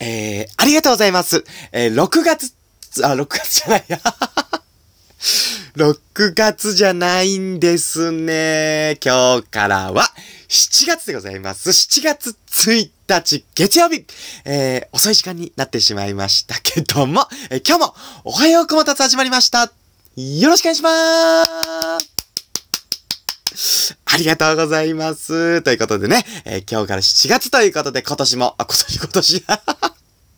えー、ありがとうございます。えー、6月、あ、6月じゃないや。6月じゃないんですね。今日からは7月でございます。7月1日月曜日、えー、遅い時間になってしまいましたけども、えー、今日もおはようこもたつ始まりました。よろしくお願いしまーすありがとうございます。ということでね、えー、今日から7月ということで今年も、あ、今年今年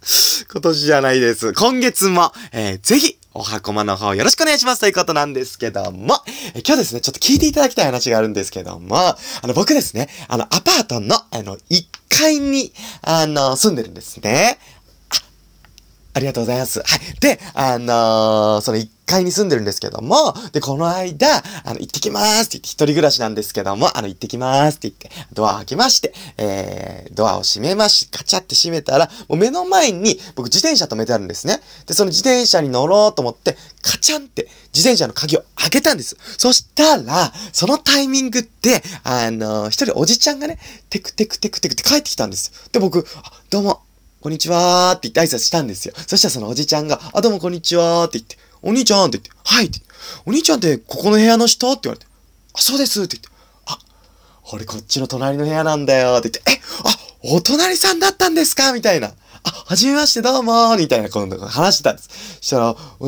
今年じゃないです。今月も、えー、ぜひ、おはこまの方よろしくお願いしますということなんですけども、え今日ですね、ちょっと聞いていただきたい話があるんですけども、あの、僕ですね、あの、アパートの、あの、1階に、あの、住んでるんですね。ありがとうございます。はい。で、あのー、その1階に住んでるんですけども、で、この間、あの、行ってきますって言って、一人暮らしなんですけども、あの、行ってきますって言って、ドア開けまして、えー、ドアを閉めまし、カチャって閉めたら、もう目の前に、僕自転車止めてあるんですね。で、その自転車に乗ろうと思って、カチャンって自転車の鍵を開けたんです。そしたら、そのタイミングで、あのー、一人おじちゃんがね、テクテクテクテクって帰ってきたんです。で、僕、どうも、こんにちはーって言って挨拶したんですよ。そしたらそのおじちゃんが、あ、どうもこんにちはーって言って、お兄ちゃんって言って、はいって。お兄ちゃんってここの部屋の人って言われて、あ、そうですって言って、あ、俺こっちの隣の部屋なんだよって言って、え、あ、お隣さんだったんですか？みたいな。はじめましてどうもみたいな今度話してたんです。したら、え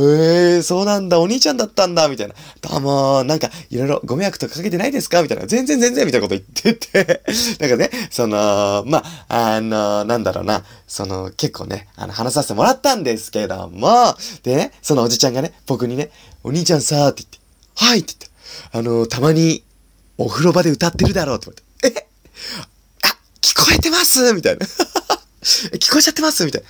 ー、そうなんだ、お兄ちゃんだったんだみたいな。どうもなんか、いろいろご迷惑とかかけてないですかみたいな。全然全然みたいなこと言ってて。なんかね、その、まあ、あの、なんだろうな、その、結構ね、あの、話させてもらったんですけども、でね、そのおじちゃんがね、僕にね、お兄ちゃんさーって言って、はいって言って、あの、たまに、お風呂場で歌ってるだろうって言われて、え？あ、聞こえてますみたいな。え、聞こえちゃってます？みたいな。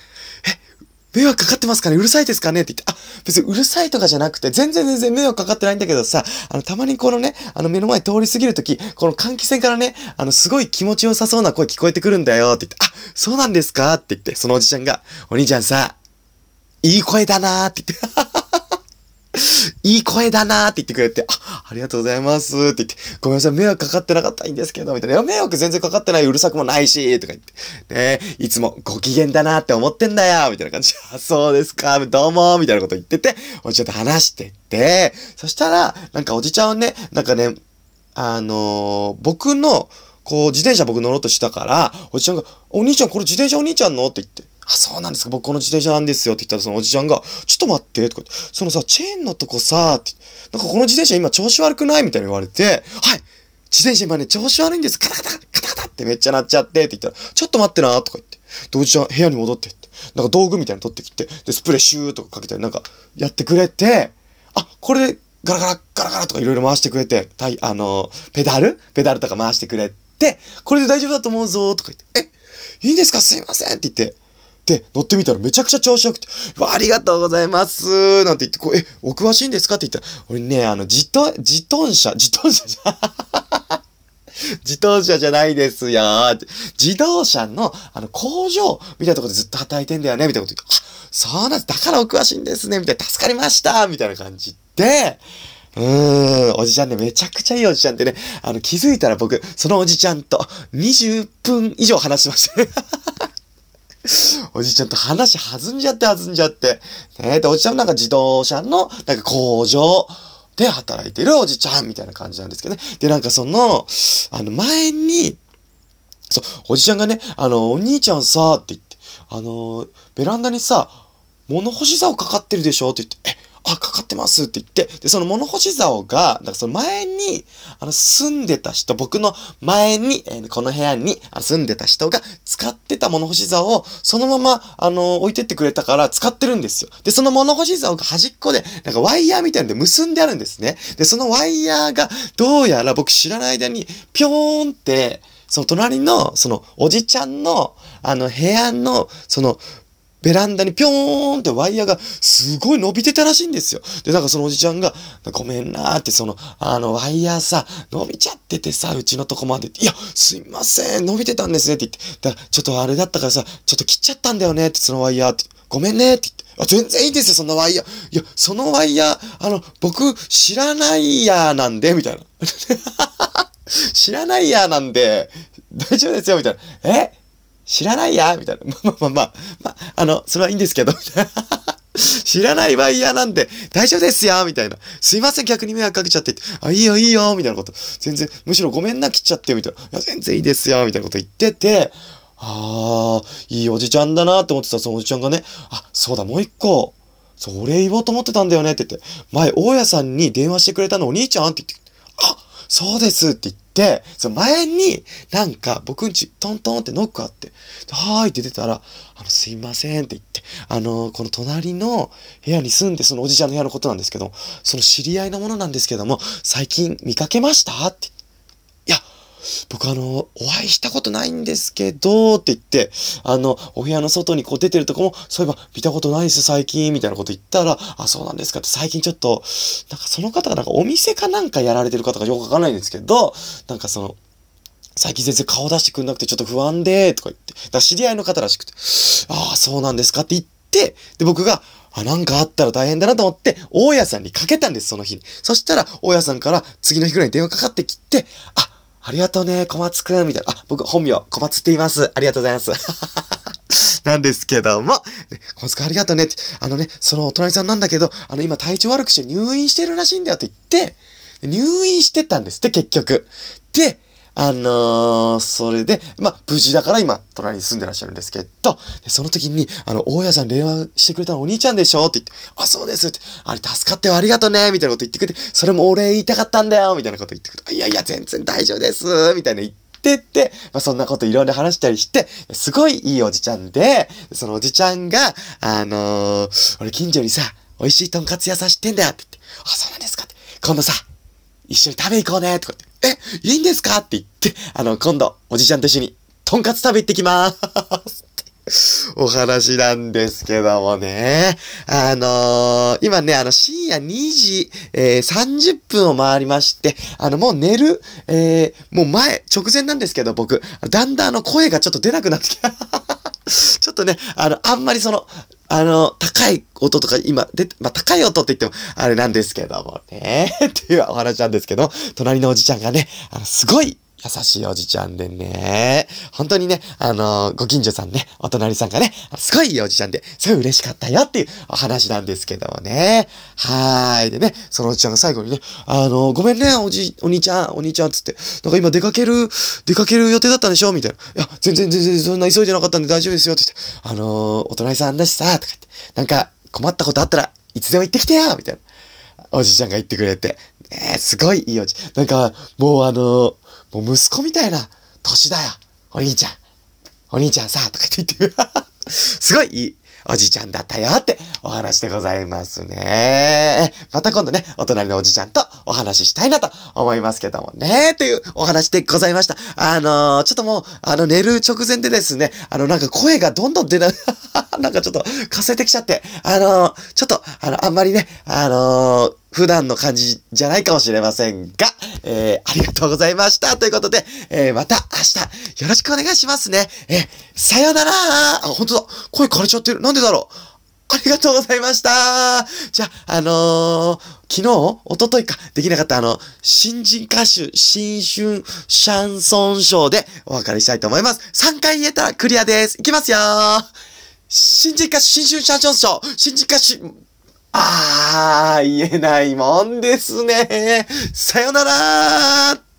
え、迷惑かかってますかね？うるさいですかね？って言って、あ、別にうるさいとかじゃなくて、全然全然迷惑かかってないんだけどさ、あの、たまにこのね、あの、目の前通り過ぎるとき、この換気扇からね、あの、すごい気持ちよさそうな声聞こえてくるんだよ。って言って、あ、そうなんですか？って言って、そのおじちゃんが、お兄ちゃんさ、いい声だなーって言って、いい声だなーって言ってくれて、あ、ありがとうございますって言って、ごめんなさい、迷惑かかってなかったんですけど、みたいな。迷惑全然かかってない、うるさくもないし、とか言って、ねいつもご機嫌だなって思ってんだよ、みたいな感じ、あ、そうですか、どうも、みたいなこと言ってて、おじちゃんと話してて、そしたら、なんかおじちゃんはね、なんかね、あのー、僕の、こう、自転車僕乗ろうとしたから、おじちゃんが、お兄ちゃんこれ自転車お兄ちゃんの？って言って、あ、そうなんですか。僕この自転車なんですよ。って言ったらそのおじちゃんが、ちょっと待って、とか言って、そのさ、チェーンのとこさ、って、なんかこの自転車今調子悪くないみたいに言われて、はい自転車今ね、調子悪いんです。カタカタ、カタカタってめっちゃなっちゃって、って言ったら、ちょっと待ってな、とか言って。で、おじちゃん部屋に戻ってって、なんか道具みたいなの取ってきて、で、スプレーシューとかかけて、なんか、やってくれて、あ、これで、ガラガラ、ガラガラとかいろいろ回してくれて、たい、あの、ペダル？ペダルとか回してくれて、これで大丈夫だと思うぞ、とか言って、え、いいんですか？すいませんって言って、で、乗ってみたらめちゃくちゃ調子よくて、ありがとうございますなんて言って、こう、え、お詳しいんですか？って言ったら、俺ね、あの、自動、自動車、自動車じゃ、自動車じゃないですよ。自動車の、あの、工場みたいなところでずっと働いてんだよねみたいなこと言って、あ、そうなんです。だからお詳しいんですねみたいな、助かりましたみたいな感じで、うーん、おじちゃんね、めちゃくちゃいいおじちゃんってね、あの、気づいたら僕、そのおじちゃんと20分以上話しました。おじちゃんと話弾んじゃって弾んじゃって。ねで、おじちゃんなんか自動車の、なんか工場で働いてるおじちゃんみたいな感じなんですけどね。で、なんかその、あの前に、そう、おじちゃんがね、あの、お兄ちゃんさ、って言って、あの、ベランダにさ、物干し竿かかってるでしょ？って言って、え、あ、かかってますって言って、で、その物干し竿が、なんかその前に、あの、住んでた人、僕の前に、えー、この部屋に住んでた人が使ってた物干し竿を、そのまま、あの、置いてってくれたから使ってるんですよ。で、その物干し竿が端っこで、なんかワイヤーみたいなんで結んであるんですね。で、そのワイヤーが、どうやら僕知らない間に、ぴょーんって、その隣の、その、おじちゃんの、あの、部屋の、その、ベランダにぴょーんってワイヤーがすごい伸びてたらしいんですよ。で、なんかそのおじちゃんが、ごめんなーって、その、あの、ワイヤーさ、伸びちゃっててさ、うちのとこまで。いや、すいません、伸びてたんですねって言って。だから、ちょっとあれだったからさ、ちょっと切っちゃったんだよねって、そのワイヤーって。ごめんねって言って。あ、全然いいですよ、そんなワイヤー。いや、そのワイヤー、あの、僕、知らないやーなんで、みたいな。知らないやーなんで、大丈夫ですよ、みたいな。え？知らないやみたいな。まあまあまあ、まあ、あの、それはいいんですけど、知らないワイヤーなんで大丈夫ですよみたいな。すいません、逆に迷惑かけちゃってあ、いいよ、いいよみたいなこと。全然、むしろごめんな、切っちゃってみたいな。いや、全然いいですよみたいなこと言ってて、ああ、いいおじちゃんだなって思ってたそのおじちゃんがね、あ、そうだ、もう一個。そう、お礼言おうと思ってたんだよねって言って、前、大家さんに電話してくれたのお兄ちゃんって言って、あ、そうですって言って、その前に、なんか、僕んち、トントンってノックあって、はーいって出たら、あの、すいませんって言って、あの、この隣の部屋に住んで、そのおじちゃんの部屋のことなんですけど、その知り合いのものなんですけども、最近見かけましたって。僕あの、お会いしたことないんですけど、って言って、あの、お部屋の外にこう出てるとこも、そういえば見たことないです、最近、みたいなこと言ったら、あ、そうなんですかって、最近ちょっと、なんかその方がなんかお店かなんかやられてる方がよくわかんないんですけど、なんかその、最近全然顔出してくんなくてちょっと不安で、とか言って、だ知り合いの方らしくて、ああ、そうなんですかって言って、で、僕が、あ、なんかあったら大変だなと思って、大家さんにかけたんです、その日に。そしたら、大家さんから次の日ぐらいに電話かかってきて、あ、ありがとうね、小松くん、みたいな。あ、僕、本名、小松って言います。ありがとうございます。なんですけども、小松くんありがとうねって、あのね、そのお隣さんなんだけど、あの、今体調悪くして入院してるらしいんだよって言って、入院してたんですって、結局。で、あのー、それで、まあ、無事だから今、隣に住んでらっしゃるんですけど、その時に、あの、大家さん電話してくれたお兄ちゃんでしょって言って、あ、そうですって、あれ助かってよ、ありがとねみたいなこと言ってくれて、それもお礼言いたかったんだよみたいなこと言ってくれて、いやいや、全然大丈夫ですみたいな言って、ってて、まあ、そんなこといろいろ話したりして、すごいいいおじちゃんで、そのおじちゃんが、あのー、俺近所にさ、美味しいとんかつ屋さん知ってんだよって言って、あ、そうなんですかって。今度さ、一緒に食べ行こうねとかって、え、いいんですかって言って、あの、今度、おじちゃんと一緒に、とんかつ食べ行ってきまーす。お話なんですけどもね。あのー、今ね、あの、深夜2時、えー、30分を回りまして、あの、もう寝る、えー、もう前、直前なんですけど、僕、だんだんあの、声がちょっと出なくなってきた。ちょっとね、あの、あんまりその、あの、高い音とか今、で、まあ、高い音って言っても、あれなんですけどもね、っていうお話なんですけど、隣のおじちゃんがね、あの、すごい、優しいおじちゃんでね。本当にね、あのー、ご近所さんね、お隣さんがね、すごいいいおじちゃんで、すごい嬉しかったよっていうお話なんですけどもね。はーい。でね、そのおじちゃんが最後にね、あのー、ごめんね、おじ、お兄ちゃん、お兄ちゃんつって、なんか今出かける、出かける予定だったんでしょ？みたいな。いや、全然全然そんな急いでなかったんで大丈夫ですよって言って、あのー、お隣さんだしさ、とか言って、なんか困ったことあったらいつでも言ってきてよみたいな。おじちゃんが言ってくれて。えー、すごいいいおじ。なんか、もうあのもう息子みたいな年だよ。お兄ちゃん。お兄ちゃんさ、とか言って言って すごいいいおじちゃんだったよってお話でございますね。また今度ね、お隣のおじちゃんとお話ししたいなと思いますけどもね、というお話でございました。あのー、ちょっともう、あの、寝る直前でですね、あの、なんか声がどんどん出な、なんかちょっと、かせてきちゃって、あのー、ちょっと、あの、あんまりね、あのー普段の感じじゃないかもしれませんが、えー、ありがとうございました。ということで、えー、また明日よろしくお願いしますね。えー、さよならあ、本当だ。声枯れちゃってる。なんでだろうありがとうございましたじゃあ、あのー、昨日一昨日か、できなかったあの、新人歌手、新春シャンソンショーでお別れしたいと思います。3回言えたらクリアです。いきますよ新人歌手、新春シャンソンショー、新人歌手、ああ、言えないもんですね。さよなら